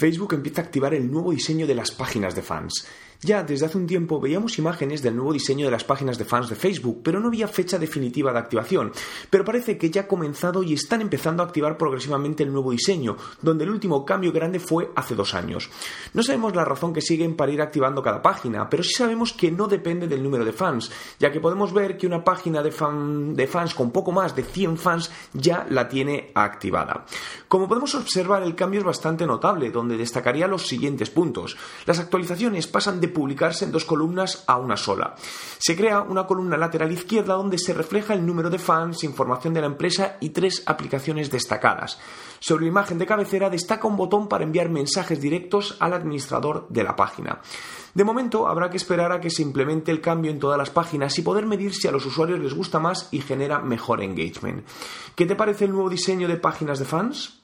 Facebook empieza a activar el nuevo diseño de las páginas de fans. Ya desde hace un tiempo veíamos imágenes del nuevo diseño de las páginas de fans de Facebook, pero no había fecha definitiva de activación. Pero parece que ya ha comenzado y están empezando a activar progresivamente el nuevo diseño, donde el último cambio grande fue hace dos años. No sabemos la razón que siguen para ir activando cada página, pero sí sabemos que no depende del número de fans, ya que podemos ver que una página de, fans con poco más de 100 fans ya la tiene activada. Como podemos observar, el cambio es bastante notable, donde destacaría los siguientes puntos. Las actualizaciones pasan de publicarse en dos columnas a una sola. Se crea una columna lateral izquierda donde se refleja el número de fans, información de la empresa y tres aplicaciones destacadas. Sobre la imagen de cabecera destaca un botón para enviar mensajes directos al administrador de la página. De momento habrá que esperar a que se implemente el cambio en todas las páginas y poder medir si a los usuarios les gusta más y genera mejor engagement. ¿Qué te parece el nuevo diseño de páginas de fans?